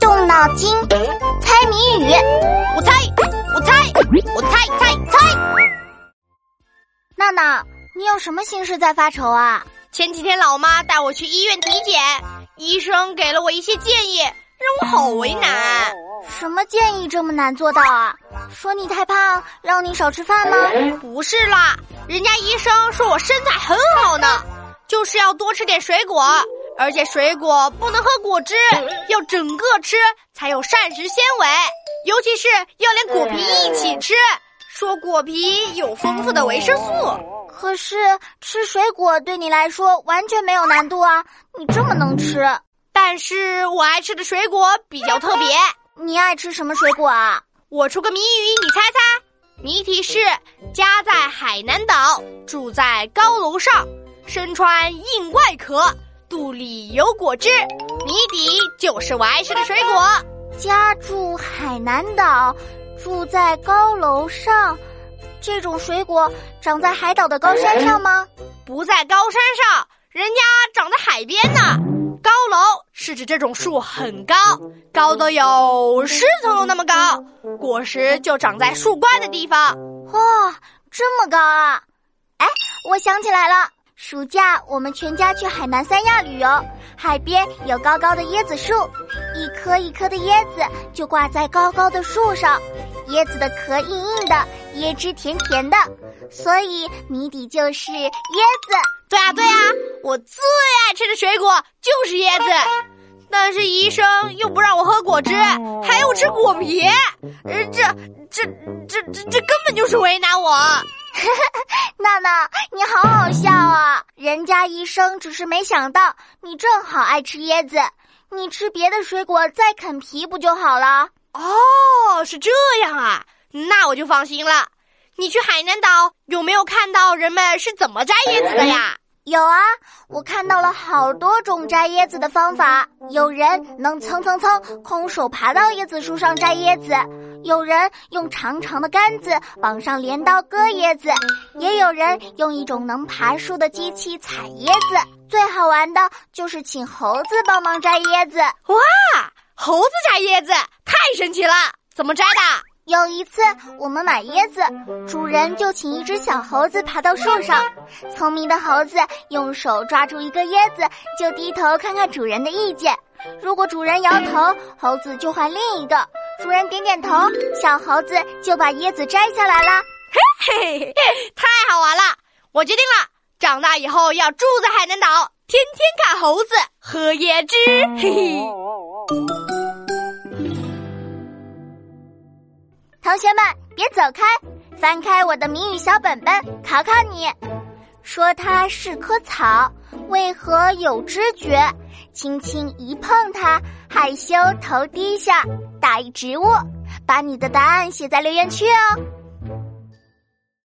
动脑筋，猜谜语。我猜，我猜，我猜猜猜。娜娜，你有什么心事在发愁啊？前几天老妈带我去医院体检，医生给了我一些建议，让我好为难。什么建议这么难做到啊？说你太胖，让你少吃饭吗？不是啦，人家医生说我身材很好呢，就是要多吃点水果。而且水果不能喝果汁，要整个吃才有膳食纤维，尤其是要连果皮一起吃。说果皮有丰富的维生素。可是吃水果对你来说完全没有难度啊！你这么能吃，但是我爱吃的水果比较特别。你爱吃什么水果啊？我出个谜语，你猜猜。谜题是：家在海南岛，住在高楼上，身穿硬外壳。肚里有果汁，谜底就是我爱吃的水果。家住海南岛，住在高楼上，这种水果长在海岛的高山上吗？不在高山上，人家长在海边呢。高楼是指这种树很高，高的有十层楼那么高，果实就长在树冠的地方。哇，这么高啊！哎，我想起来了。暑假我们全家去海南三亚旅游，海边有高高的椰子树，一颗一颗的椰子就挂在高高的树上，椰子的壳硬硬的，椰汁甜甜的，所以谜底就是椰子。对啊对啊，我最爱吃的水果就是椰子，但是医生又不让我喝果汁，还要吃果皮，呃，这这这这这根本就是为难我。娜娜，你好好笑啊！人家医生只是没想到你正好爱吃椰子，你吃别的水果再啃皮不就好了？哦，是这样啊，那我就放心了。你去海南岛有没有看到人们是怎么摘椰子的呀？有啊，我看到了好多种摘椰子的方法。有人能蹭蹭蹭空手爬到椰子树上摘椰子，有人用长长的杆子绑上镰刀割椰子，也有人用一种能爬树的机器采椰子。最好玩的就是请猴子帮忙摘椰子。哇，猴子摘椰子太神奇了！怎么摘的？有一次，我们买椰子，主人就请一只小猴子爬到树上。聪明的猴子用手抓住一个椰子，就低头看看主人的意见。如果主人摇头，猴子就换另一个；主人点点头，小猴子就把椰子摘下来了。嘿嘿，太好玩了！我决定了，长大以后要住在海南岛，天天看猴子喝椰汁。嘿嘿。同学们，别走开，翻开我的谜语小本本，考考你。说它是棵草，为何有知觉？轻轻一碰它，害羞头低下，大一植物。把你的答案写在留言区哦。